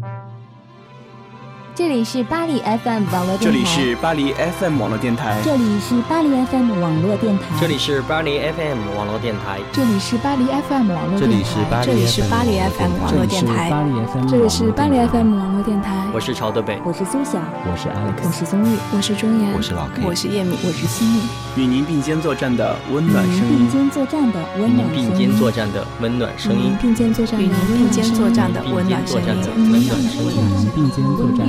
Thank you. 这里是巴黎 FM 网络电台。这里是巴黎 FM 网络电台。这里是巴黎 FM 网络电台。这里是巴黎 FM 网络电台。这里是巴黎 FM 网络电台。这里是巴黎 FM 网络电台。这里是巴黎 FM 网络电台。我是朝德北，我是苏晓，我是 Alex，我是宗玉，我是钟岩，我是老 K，我是叶敏，我是西米。与您并肩作战的温暖声音。并肩作战的温暖声音。并肩作战的温暖声音。并肩作战的温暖声音。并肩作战的温暖声音。并肩作战。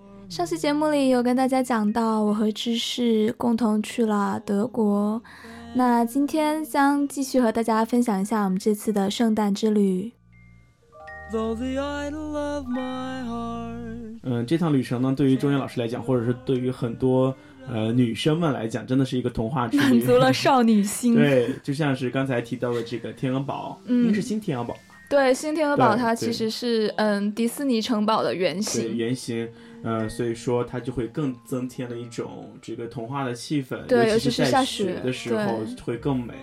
上期节目里有跟大家讲到，我和芝士共同去了德国。那今天将继续和大家分享一下我们这次的圣诞之旅。嗯，这趟旅程呢，对于中原老师来讲，或者是对于很多呃女生们来讲，真的是一个童话之旅，满足了少女心。对，就像是刚才提到的这个天鹅堡，应该是新天鹅堡。对，新天鹅堡它其实是嗯迪士尼城堡的原型。原型。呃，所以说它就会更增添了一种这个童话的气氛，对，尤其是下雪的时候会更美。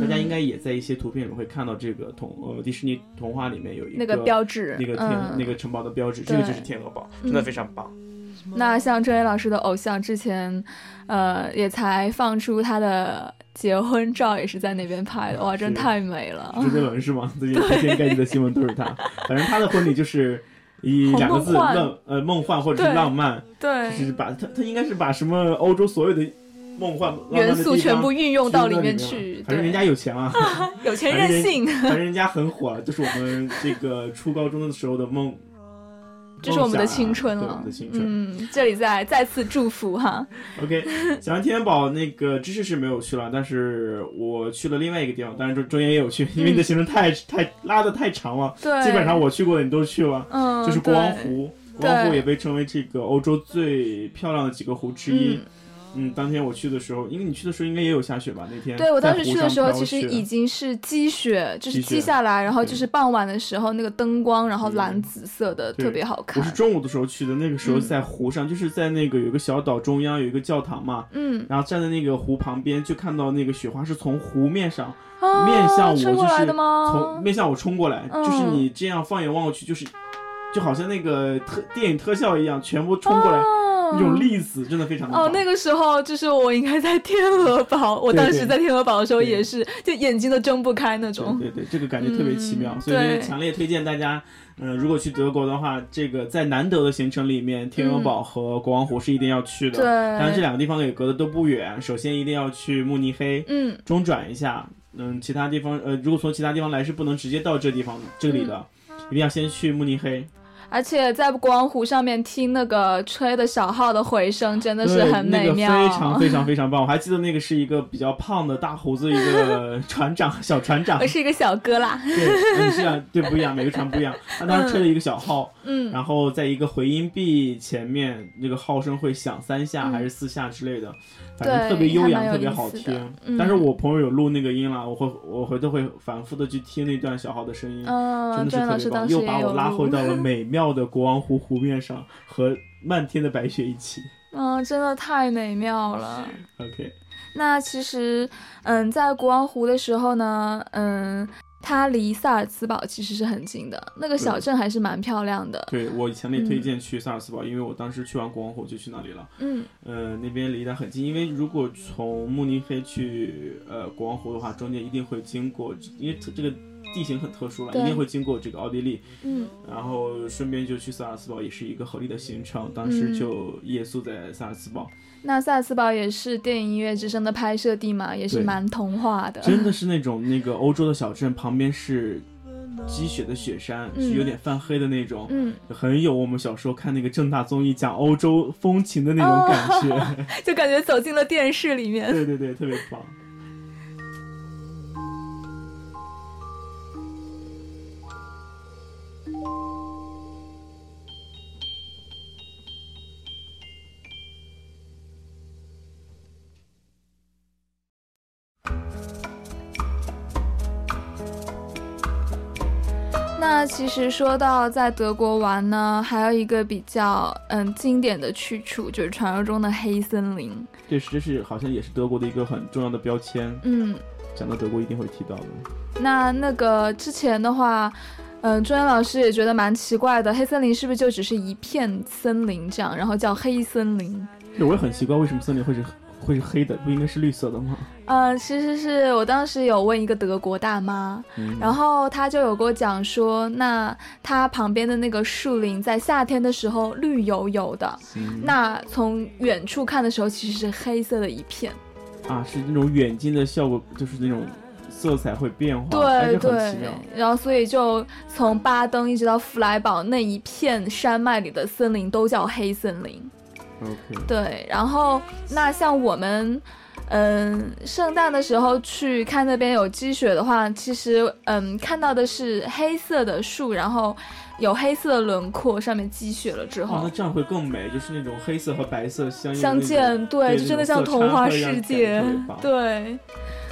大家应该也在一些图片里会看到这个童呃迪士尼童话里面有一个那个标志，那个天那个城堡的标志，这个就是天鹅堡，真的非常棒。那像周岩老师的偶像之前，呃，也才放出他的结婚照，也是在那边拍的，哇，真太美了。周杰伦是吗？最近最近盖地的新闻都是他，反正他的婚礼就是。以两个字梦呃梦幻或者是浪漫，对，就是把他他应该是把什么欧洲所有的梦幻元素全部运用到里面去。反正人家有钱啊，有钱任性。反正人家很火，就是我们这个初高中的时候的梦。这是我们的青春了，嗯，这里再再次祝福哈。OK，讲完天宝那个知识是没有去了，但是我去了另外一个地方，当然中中间也有去，因为你的行程太太拉的太长了，对，基本上我去过的你都去了，嗯，就是国王湖，国王湖也被称为这个欧洲最漂亮的几个湖之一。嗯，当天我去的时候，因为你去的时候应该也有下雪吧？那天对我当时去的时候，其实已经是积雪，就是积下来，然后就是傍晚的时候，那个灯光，然后蓝紫色的，特别好看。我是中午的时候去的，那个时候在湖上，就是在那个有个小岛中央有一个教堂嘛，嗯，然后站在那个湖旁边，就看到那个雪花是从湖面上面向我，就是从面向我冲过来，就是你这样放眼望过去，就是就好像那个特电影特效一样，全部冲过来。那种粒子真的非常哦，那个时候就是我应该在天鹅堡，我当时在天鹅堡的时候也是，就眼睛都睁不开那种。对对，这个感觉特别奇妙，所以强烈推荐大家，嗯，如果去德国的话，这个在难得的行程里面，天鹅堡和国王湖是一定要去的。对，当然这两个地方也隔的都不远，首先一定要去慕尼黑，嗯，中转一下，嗯，其他地方，呃，如果从其他地方来是不能直接到这地方这里的，一定要先去慕尼黑。而且在光湖上面听那个吹的小号的回声，真的是很美妙，非常非常 非常棒。我还记得那个是一个比较胖的大胡子一个 船长，小船长，我是一个小哥啦。对，是啊，对，不一样，每个船不一样。他当时吹了一个小号，嗯，然后在一个回音壁前面，那个号声会响三下还是四下之类的。反正特别悠扬，特别好听。但是我朋友有录那个音了，我会我回头会反复的去听那段小号的声音，真的是特别棒，又把我拉回到了美妙的国王湖湖面上，和漫天的白雪一起。嗯，真的太美妙了。OK，那其实，嗯，在国王湖的时候呢，嗯。它离萨尔茨堡其实是很近的，那个小镇还是蛮漂亮的。对我强烈推荐去萨尔茨堡，因为我当时去完国王湖就去那里了。嗯，呃，那边离得很近，因为如果从慕尼黑去呃国王湖的话，中间一定会经过，因为这个地形很特殊了，一定会经过这个奥地利。嗯，然后顺便就去萨尔茨堡，也是一个合理的行程。当时就夜宿在萨尔茨堡。那萨尔茨堡也是电影《音乐之声》的拍摄地嘛，也是蛮童话的。真的是 那种那个欧洲的小镇，旁边是积雪的雪山，是有点泛黑的那种，嗯，很有我们小时候看那个正大综艺讲欧洲风情的那种感觉，就感觉走进了电视里面。对对对，特别棒。其实说到在德国玩呢，还有一个比较嗯经典的去处，就是传说中的黑森林。对，这是好像也是德国的一个很重要的标签。嗯，讲到德国一定会提到的。那那个之前的话，嗯，朱岩老师也觉得蛮奇怪的，黑森林是不是就只是一片森林这样，然后叫黑森林？对，我也很奇怪，为什么森林会是会是黑的，不应该是绿色的吗？嗯，其实是我当时有问一个德国大妈，然后她就有给我讲说，那她旁边的那个树林在夏天的时候绿油油的，那从远处看的时候其实是黑色的一片。啊，是那种远近的效果，就是那种色彩会变化，对对。然后所以就从巴登一直到弗莱堡那一片山脉里的森林都叫黑森林。对，然后那像我们。嗯，圣诞的时候去看那边有积雪的话，其实嗯看到的是黑色的树，然后有黑色的轮廓，上面积雪了之后，那这样会更美，就是那种黑色和白色相相间，对，就真的像童话世界，对。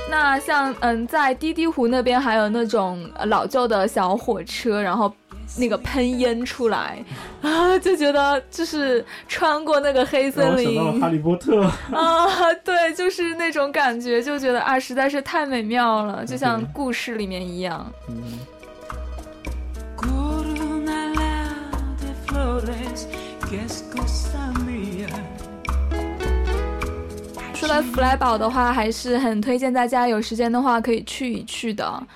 那像嗯在滴滴湖那边还有那种老旧的小火车，然后。那个喷烟出来啊，就觉得就是穿过那个黑森林，想到了哈利波特 啊，对，就是那种感觉，就觉得啊，实在是太美妙了，就像故事里面一样。说到弗莱堡的话，还是很推荐大家有时间的话可以去一去的。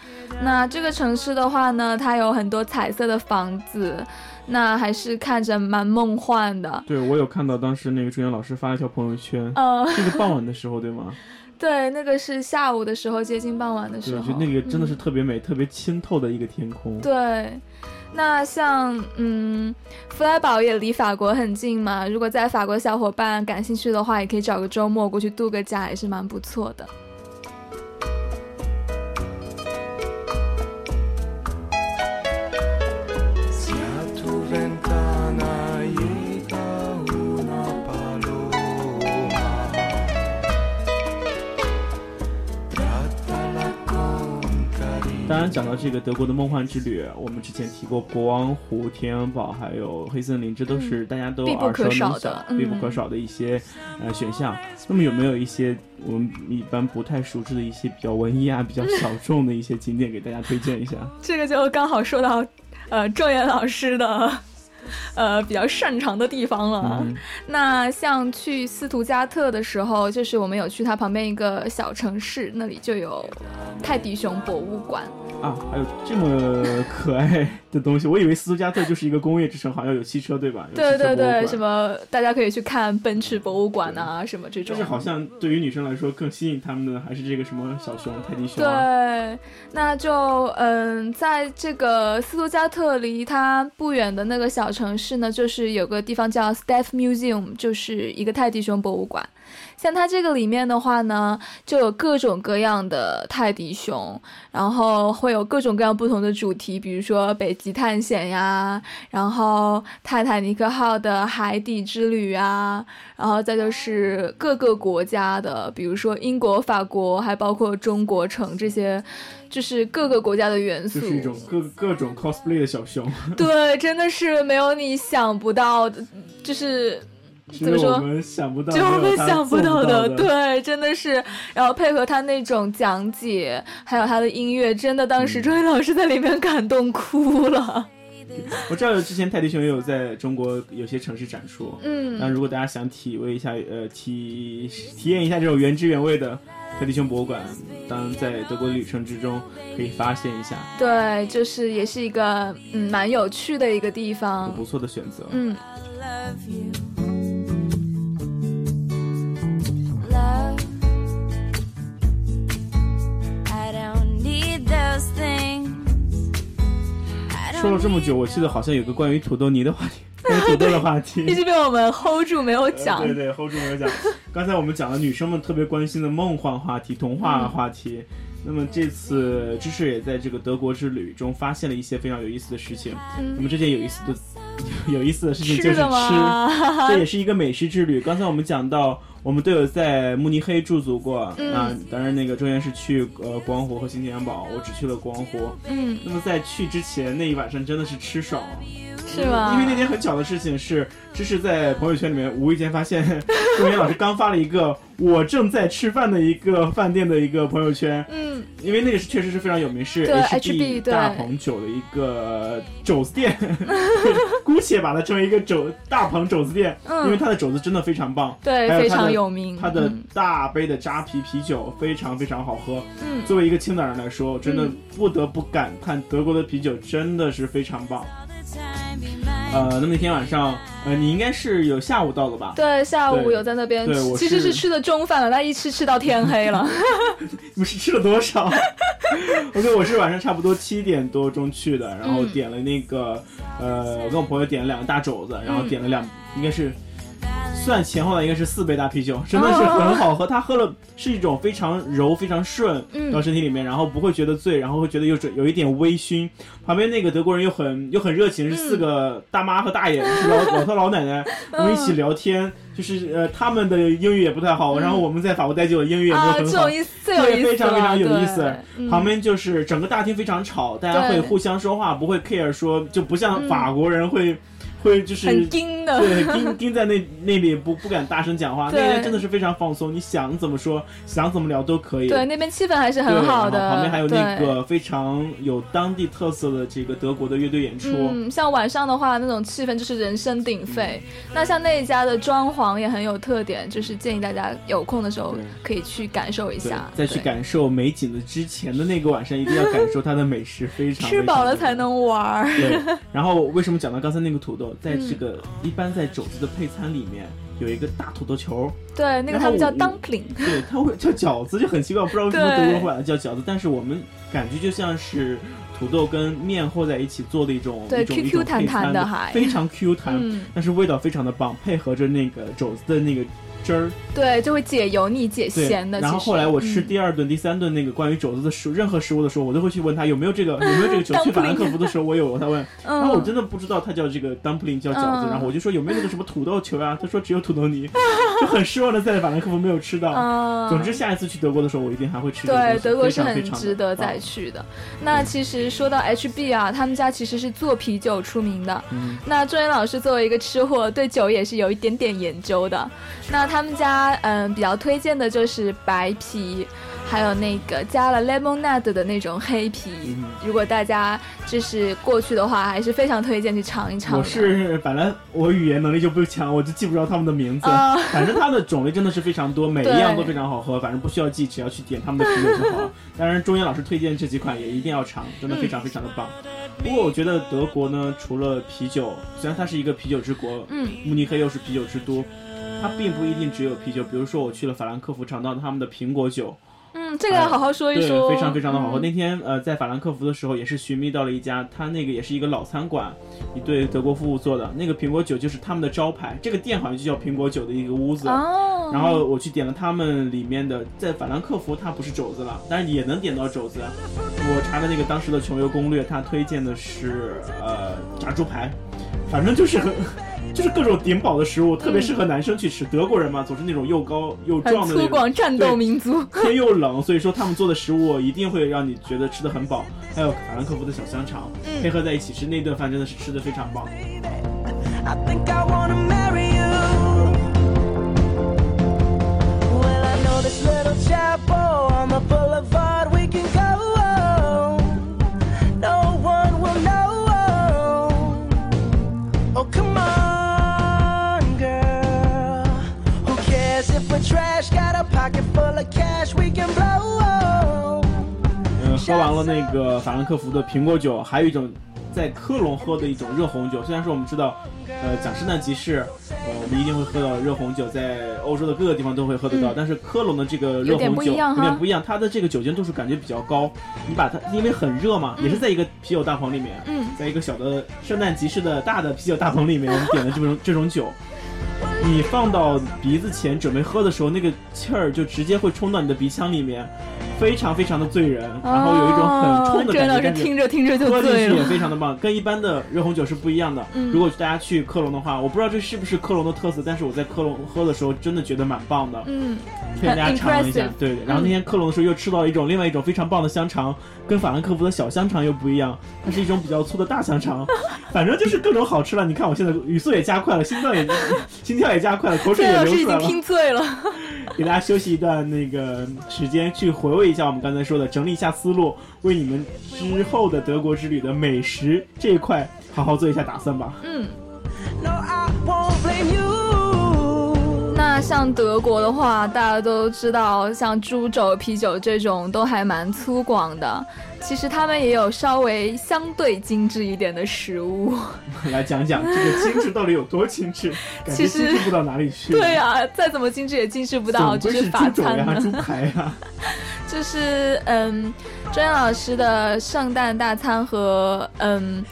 那这个城市的话呢，它有很多彩色的房子，那还是看着蛮梦幻的。对，我有看到当时那个朱岩老师发了一条朋友圈，嗯，那个傍晚的时候，对吗？对，那个是下午的时候，接近傍晚的时候，就那个真的是特别美、特别清透的一个天空。对。那像嗯，弗莱堡也离法国很近嘛。如果在法国的小伙伴感兴趣的话，也可以找个周末过去度个假，也是蛮不错的。讲到这个德国的梦幻之旅，我们之前提过国王湖、天鹅堡，还有黑森林，这都是大家都耳熟能详、必不可少的一些呃选项。那么有没有一些我们一般不太熟知的一些比较文艺啊、比较小众的一些景点给大家推荐一下？这个就刚好说到呃郑源老师的。呃，比较擅长的地方了。那像去斯图加特的时候，就是我们有去它旁边一个小城市，那里就有泰迪熊博物馆。啊，还有这么可爱的东西！我以为斯图加特就是一个工业之城，好像有汽车，对吧？对对对，什么大家可以去看奔驰博物馆啊，什么这种。但是好像对于女生来说更吸引他们的还是这个什么小熊泰迪熊。对，那就嗯，在这个斯图加特离它不远的那个小城市呢，就是有个地方叫 Step Museum，就是一个泰迪熊博物馆。像它这个里面的话呢，就有各种各样的泰迪熊，然后会有各种各样不同的主题，比如说北极探险呀，然后泰坦尼克号的海底之旅啊，然后再就是各个国家的，比如说英国、法国，还包括中国城这些，就是各个国家的元素，就是一种各各种 cosplay 的小熊。对，真的是没有你想不到的，就是。怎么说？我们想不到，就我们想不到的，对，真的是。然后配合他那种讲解，还有他的音乐，真的当时周云老师在里面感动哭了。我知道之前泰迪熊也有在中国有些城市展出，嗯。那如果大家想体味一下，呃，体体验一下这种原汁原味的泰迪熊博物馆，当然在德国的旅程之中可以发现一下。对，就是也是一个嗯蛮有趣的一个地方，不错的选择。嗯。说了这么久，我记得好像有个关于土豆泥的话题，关于土豆的话题，一直被我们 hold 住没有讲。对对，hold 住没有讲。刚才我们讲了女生们特别关心的梦幻话题、童话话题。那么这次芝士也在这个德国之旅中发现了一些非常有意思的事情。那么这件有意思的、有意思的事情就是吃，这也是一个美食之旅。刚才我们讲到我们都有在慕尼黑驻足过啊。当然，那个周岩是去呃光湖和新天堡，我只去了光湖。嗯，那么在去之前那一晚上真的是吃爽了，是吗？因为那天很巧的事情是，芝士在朋友圈里面无意间发现，周岩老师刚发了一个我正在吃饭的一个饭店的一个朋友圈。嗯，因为那个是确实是非常有名，是 HB 大鹏酒的一个肘子店，姑且把它称为一个肘大鹏肘子店，嗯因为它的肘子真的非常棒。对，非常有名。它的大杯的扎啤啤酒非常非常好喝。嗯，作为一个青岛人来说，真的不得不感叹德国的啤酒真的是非常棒。呃，那么那天晚上，呃，你应该是有下午到的吧？对，下午有在那边，其实是吃的中饭了，但一吃吃到天黑了。你们是吃了多少？OK，我是晚上差不多七点多钟去的，然后点了那个，呃，我跟我朋友点了两个大肘子，然后点了两，应该是。算前后的应该是四杯大啤酒，真的是很好喝。他喝了是一种非常柔、非常顺到身体里面，然后不会觉得醉，然后会觉得有有一点微醺。旁边那个德国人又很又很热情，是四个大妈和大爷，是老老头老奶奶，我们一起聊天。就是呃，他们的英语也不太好，然后我们在法国待久了，英语也没有很好，对，非常非常有意思。旁边就是整个大厅非常吵，大家会互相说话，不会 care 说，就不像法国人会。会就是很盯的，对，盯盯在那那里不不敢大声讲话。那边真的是非常放松，你想怎么说，想怎么聊都可以。对，那边气氛还是很好的。旁边还有那个非常有当地特色的这个德国的乐队演出。嗯，像晚上的话，那种气氛就是人声鼎沸。那像那一家的装潢也很有特点，就是建议大家有空的时候可以去感受一下。再去感受美景的之前的那个晚上，一定要感受它的美食，非常 吃饱了才能玩。对，然后为什么讲到刚才那个土豆？在这个一般在肘子的配餐里面有一个大土豆球，对，那个他们叫 dumpling，对，他会叫饺子，就很奇怪，我不知道为什么德国人会把它叫饺子，但是我们感觉就像是土豆跟面和在一起做的一种对 Q Q 弹弹的，非常 Q 弹，但是味道非常的棒，配合着那个肘子的那个。汁儿对，就会解油腻、解咸的。然后后来我吃第二顿、第三顿那个关于肘子的食任何食物的时候，我都会去问他有没有这个 有没有这个酒。去法兰克福的时候，我有他问，然后我真的不知道他叫这个 dumpling 叫饺子，然后我就说有没有那个什么土豆球啊？他说只有土豆泥，就很失望的在法兰克福没有吃到。总之下一次去德国的时候，我一定还会吃。对，德国是很值得再去的。那其实说到 HB 啊，他们家其实是做啤酒出名的。那周岩老师作为一个吃货，对酒也是有一点点研究的。那他们家嗯比较推荐的就是白啤，还有那个加了 lemonade 的那种黑啤。如果大家就是过去的话，还是非常推荐去尝一尝。我是本来我语言能力就不强，我就记不着他们的名字。反正它的种类真的是非常多，每一样都非常好喝。反正不需要记，只要去点他们的啤酒就好了。当然，中英老师推荐这几款也一定要尝，真的非常非常的棒。不过我觉得德国呢，除了啤酒，虽然它是一个啤酒之国，嗯，慕尼黑又是啤酒之都。它并不一定只有啤酒，比如说我去了法兰克福，尝到他们的苹果酒。嗯，这个要好好说一说。对，非常非常的好喝。那天呃，在法兰克福的时候，也是寻觅到了一家，他那个也是一个老餐馆，一对德国夫妇做的那个苹果酒就是他们的招牌。这个店好像就叫苹果酒的一个屋子。哦。然后我去点了他们里面的，在法兰克福它不是肘子了，但是也能点到肘子。我查的那个当时的穷游攻略，他推荐的是呃炸猪排，反正就是很。就是各种顶饱的食物，特别适合男生去吃。德国人嘛，总是那种又高又壮的粗犷战斗民族。天又冷，所以说他们做的食物一定会让你觉得吃的很饱。还有法兰克福的小香肠，配合在一起吃，那顿饭真的是吃的非常棒。嗯，喝完了那个法兰克福的苹果酒，还有一种在科隆喝的一种热红酒。虽然说我们知道，呃，讲圣诞集市，呃，我们一定会喝到热红酒，在欧洲的各个地方都会喝得到。但是科隆的这个热红酒有点不一样，有点不一样，它的这个酒精度数感觉比较高。你把它，因为很热嘛，也是在一个啤酒大棚里面，在一个小的圣诞集市的大的啤酒大棚里面，我们点的这种这种酒。你放到鼻子前准备喝的时候，那个气儿就直接会冲到你的鼻腔里面，非常非常的醉人，然后有一种很冲的感觉，听着听着就醉了。喝进去也非常的棒，跟一般的热红酒是不一样的。嗯，如果大家去科隆的话，我不知道这是不是科隆的特色，但是我在科隆喝的时候真的觉得蛮棒的。嗯，推荐大家尝一下。对，然后那天科隆的时候又吃到一种另外一种非常棒的香肠，跟法兰克福的小香肠又不一样，它是一种比较粗的大香肠。反正就是各种好吃了。你看我现在语速也加快了，心脏也 心跳也加快了，口水也流出来了。拼醉了。给大家休息一段那个时间，去回味一下我们刚才说的，整理一下思路，为你们之后的德国之旅的美食这一块好好做一下打算吧。嗯。那像德国的话，大家都知道，像猪肘、啤酒这种都还蛮粗犷的。其实他们也有稍微相对精致一点的食物。来讲讲这个精致到底有多精致？其实精致不到哪里去。对啊，再怎么精致也精致不到就是法餐呀、猪排呀。就是嗯，专业老师的圣诞大餐和嗯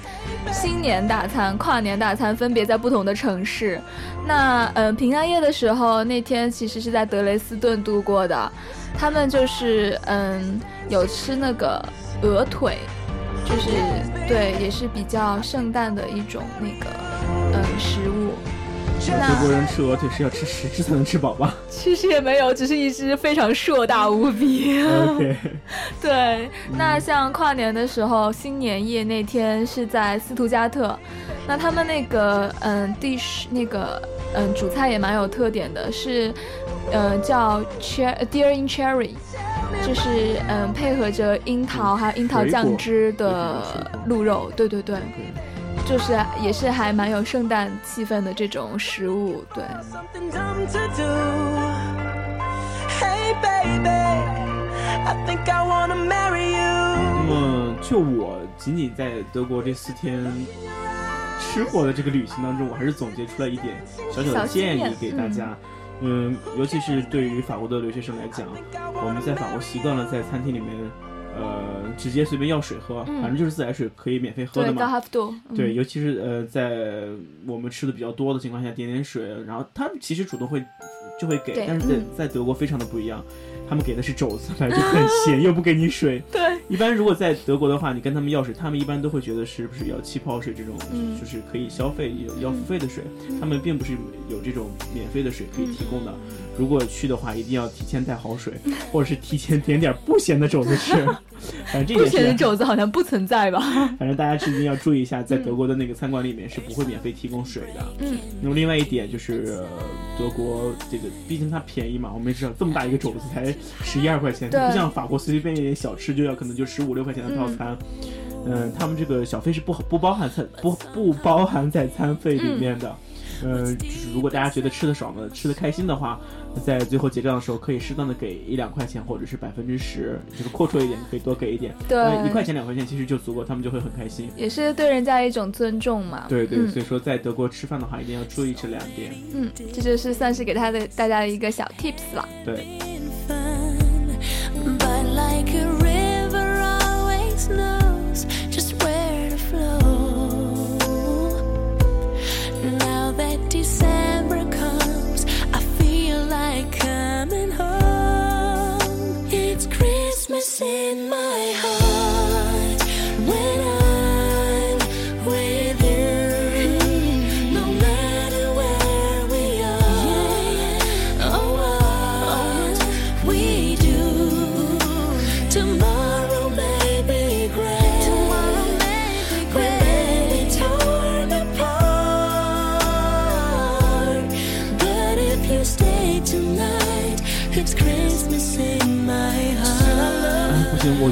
新年大餐、跨年大餐分别在不同的城市。那嗯，平安夜的时候那天其实是在德雷斯顿度过的。他们就是嗯有吃那个。鹅腿，就是对，也是比较圣诞的一种那个嗯食物。德国人吃鹅腿是要吃十只才能吃饱吧？其实也没有，只是一只非常硕大无比。OK。对，那像跨年的时候，新年夜那天是在斯图加特，那他们那个嗯地是那个嗯主菜也蛮有特点的，是嗯叫 cher deer in cherry。就是嗯，配合着樱桃还有樱桃酱汁的鹿肉，对对对，就是也是还蛮有圣诞气氛的这种食物，对。那么就我仅仅在德国这四天吃货的这个旅行当中，我还是总结出来一点小小的建议给大家。嗯，尤其是对于法国的留学生来讲，我们在法国习惯了在餐厅里面，呃，直接随便要水喝，反正就是自来水可以免费喝的嘛。对，尤其是呃，在我们吃的比较多的情况下，点点水，然后他们其实主动会就会给，但是在在德国非常的不一样。他们给的是肘子，反正就很咸，又不给你水。对，一般如果在德国的话，你跟他们要水，他们一般都会觉得是不是要气泡水这种，就是可以消费要付费的水。他们并不是有这种免费的水可以提供的。如果去的话，一定要提前带好水，或者是提前点点不咸的肘子吃。反正这不咸的肘子好像不存在吧？反正大家一定要注意一下，在德国的那个餐馆里面是不会免费提供水的。嗯。那么另外一点就是，德国这个毕竟它便宜嘛，我们也知道这么大一个肘子才十一二块钱，不像法国随随便便一点小吃就要可能就十五六块钱的套餐。嗯。他们这个小费是不不包含餐不不包含在餐费里面的。嗯，就是如果大家觉得吃的爽的、吃的开心的话，在最后结账的时候可以适当的给一两块钱，或者是百分之十，就是阔绰一点，可以多给一点。对，一块钱、两块钱其实就足够，他们就会很开心。也是对人家一种尊重嘛。对对，所以说在德国吃饭的话，一定要注意这两点。嗯，这就是算是给他的大家的一个小 tips 了。对。In my heart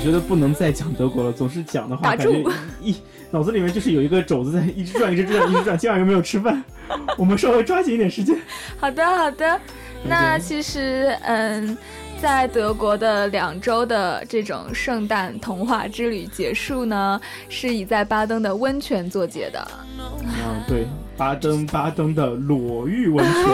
觉得不能再讲德国了。总是讲的话，感觉一脑子里面就是有一个肘子在一直转，一直转，一直转。今晚又没有吃饭，我们稍微抓紧一点时间。好的，好的。那其实，嗯，在德国的两周的这种圣诞童话之旅结束呢，是以在巴登的温泉作结的。啊，对。巴登巴登的裸浴温泉，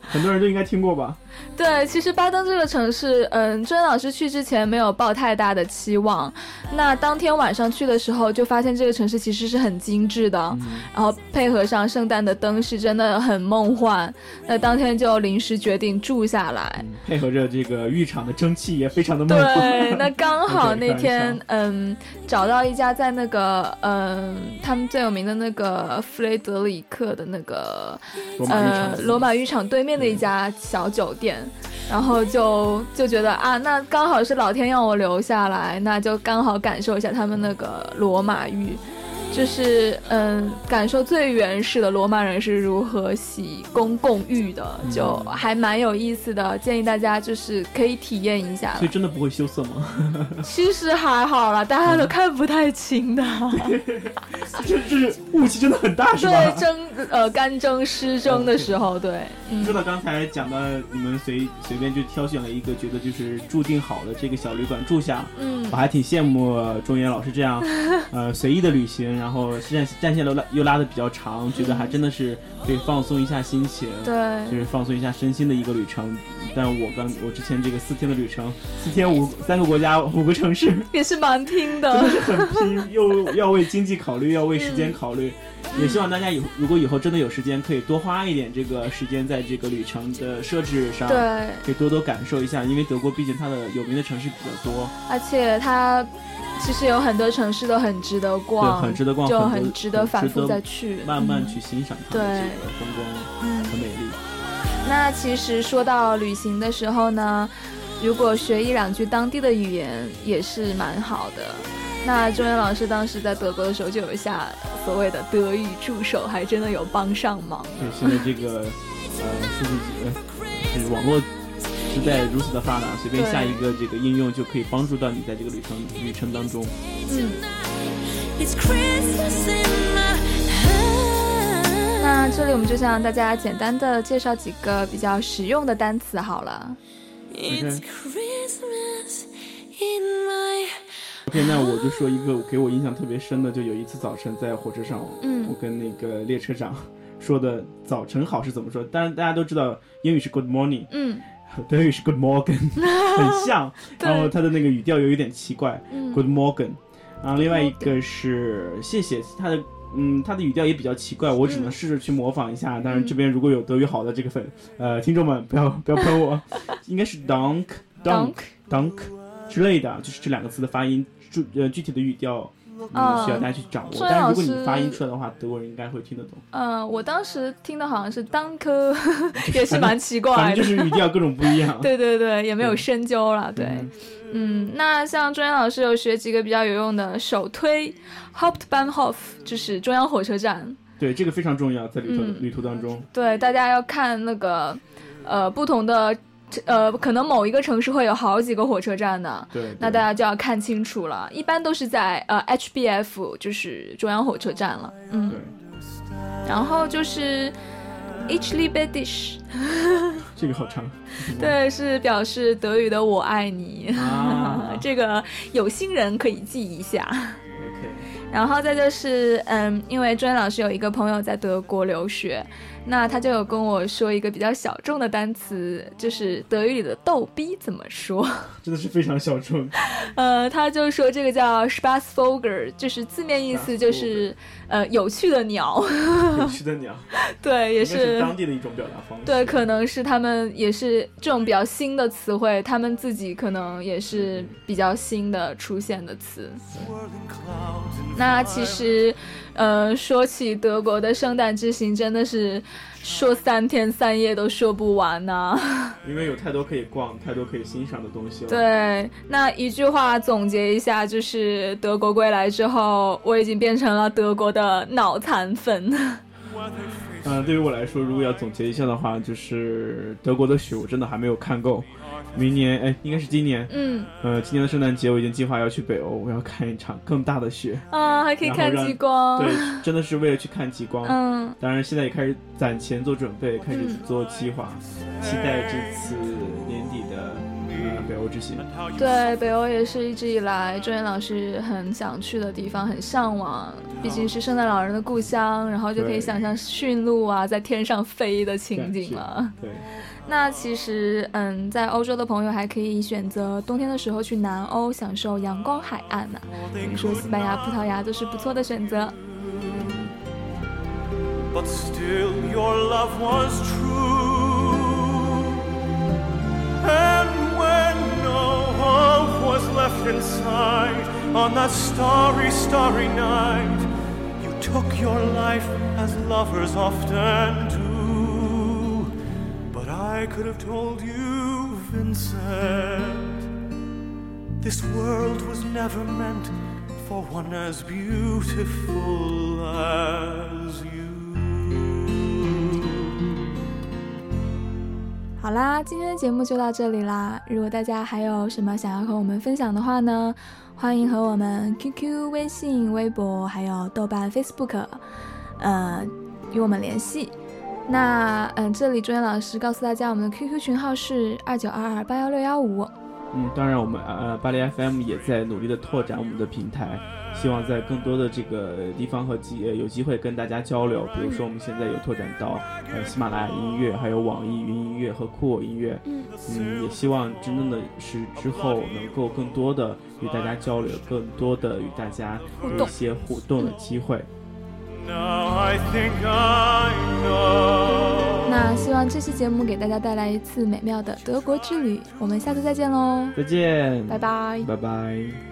很多人都应该听过吧？对，其实巴登这个城市，嗯，周老师去之前没有抱太大的期望。那当天晚上去的时候，就发现这个城市其实是很精致的，然后配合上圣诞的灯，饰真的很梦幻。那当天就临时决定住下来，配合着这个浴场的蒸汽也非常的梦幻。对，那刚好那天，嗯，找到一家在那个，嗯，他们最有名的那个弗雷德里克的那个，呃，罗马浴场对面的一家小酒店。然后就就觉得啊，那刚好是老天让我留下来，那就刚好感受一下他们那个罗马浴。就是嗯，感受最原始的罗马人是如何洗公共浴的，就还蛮有意思的，建议大家就是可以体验一下。所以真的不会羞涩吗？其实还好啦，大家都看不太清的。就是雾气真的很大，是吧？对，蒸呃干蒸湿蒸的时候，对。说到刚才讲的，你们随随便就挑选了一个觉得就是注定好的这个小旅馆住下，嗯，我还挺羡慕中原老师这样，呃，随意的旅行。然后战战线都拉又拉的比较长，觉得还真的是可以放松一下心情，对，就是放松一下身心的一个旅程。但我刚我之前这个四天的旅程，四天五三个国家五个城市，也是蛮拼的，真的是很拼，又要为经济考虑，要为时间考虑。也希望大家以如果以后真的有时间，可以多花一点这个时间在这个旅程的设置上，对，可以多多感受一下，因为德国毕竟它的有名的城市比较多，而且它。其实有很多城市都很值得逛，对很值得逛，就很值得反复再去，慢慢去欣赏它的这个风光很美丽。那其实说到旅行的时候呢，如果学一两句当地的语言也是蛮好的。那中原老师当时在德国的时候就有下所谓的德语助手，还真的有帮上忙。对，现在这个呃数字呃就是网络。时代如此的发达，随便下一个这个应用就可以帮助到你在这个旅程旅程当中。嗯。那这里我们就向大家简单的介绍几个比较实用的单词好了。OK，那我就说一个给我印象特别深的，就有一次早晨在火车上，嗯，我跟那个列车长说的“早晨好”是怎么说？当然大家都知道英语是 “Good morning”，嗯。德语是 Good Morgen，很像，然后他的那个语调又有一点奇怪，Good Morgen，然后另外一个是谢谢，他的嗯，他的语调也比较奇怪，我只能试着去模仿一下。当然这边如果有德语好的这个粉呃听众们，不要 不要喷我，应该是 dunk dunk dunk 之类的，就是这两个词的发音，具呃具体的语调。嗯，需要大家去掌握。但是如果你发音出来的话，德国人应该会听得懂。嗯，我当时听的好像是 dunk，，也是蛮奇怪的。反正就是语调各种不一样。对对对，也没有深究了。对，嗯，那像中央老师有学几个比较有用的，首推 Hauptbahnhof，就是中央火车站。对，这个非常重要，在旅途旅途当中。对，大家要看那个呃不同的。呃，可能某一个城市会有好几个火车站的，对，那大家就要看清楚了。一般都是在呃 HBF，就是中央火车站了，嗯。然后就是 Ich liebe dich，这个好长。对，是表示德语的“我爱你”，这个有心人可以记一下。OK。然后再就是，嗯，因为朱岩老师有一个朋友在德国留学。那他就有跟我说一个比较小众的单词，就是德语里的逗逼怎么说？真的是非常小众。呃，他就说这个叫 Spaßvogel，就是字面意思就是呃有趣的鸟。有趣的鸟。对，也是当地的一种表达方式。对，可能是他们也是这种比较新的词汇，他们自己可能也是比较新的出现的词。那其实。呃，说起德国的圣诞之行，真的是说三天三夜都说不完呢。因为有太多可以逛，太多可以欣赏的东西了。对，那一句话总结一下，就是德国归来之后，我已经变成了德国的脑残粉。嗯，对于我来说，如果要总结一下的话，就是德国的雪我真的还没有看够。明年哎，应该是今年。嗯。呃，今年的圣诞节我已经计划要去北欧，我要看一场更大的雪。啊，还可以看极光。对，真的是为了去看极光。嗯。当然，现在也开始攒钱做准备，开始做计划，期待这次年底的呃北欧之行。对，北欧也是一直以来周岩老师很想去的地方，很向往。毕竟是圣诞老人的故乡，然后就可以想象驯鹿啊在天上飞的情景了。对。那其实，嗯，在欧洲的朋友还可以选择冬天的时候去南欧享受阳光海岸呢，比如说西班牙、葡萄牙都是不错的选择。But still your love was true. And when no hope was left inside on that starry, starry night, took your life as lovers often do. But I could have told you, Vincent, this world was never meant for one as beautiful as you. 好啦，今天的节目就到这里啦。如果大家还有什么想要和我们分享的话呢， 欢迎和我们 QQ、微信、微博，还有豆瓣、Facebook，呃，与我们联系。那嗯，这里朱岩老师告诉大家，我们的 QQ 群号是二九二二八幺六幺五。嗯，当然，我们呃巴黎 FM 也在努力的拓展我们的平台。希望在更多的这个地方和机有机会跟大家交流，比如说我们现在有拓展到呃喜马拉雅音乐，还有网易云音乐和酷我音乐，嗯，也希望真正的是之后能够更多的与大家交流，更多的与大家有一些互动的机会。那希望这期节目给大家带来一次美妙的德国之旅，我们下次再见喽！再见，拜拜，拜拜。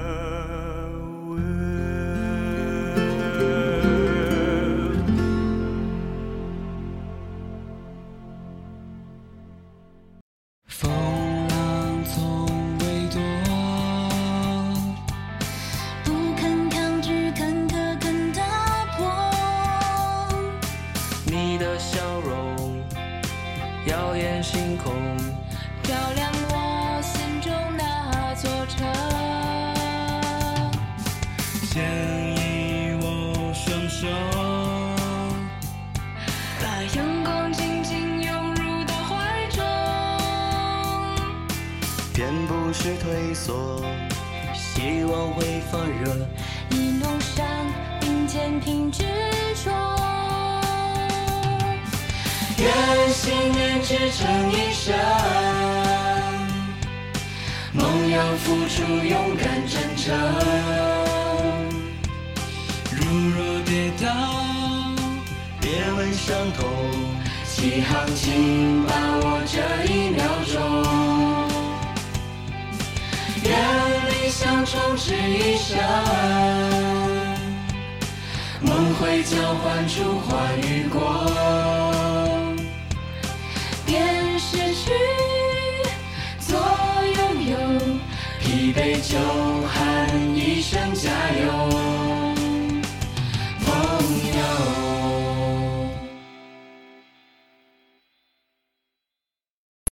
凭执着，愿信念支撑一生。梦要付出勇敢真诚。如若跌倒，别问伤痛。起航，请把握这一秒钟。愿理想充斥一生。梦会交换出花与光，便失去做拥有，疲惫就喊一声加油。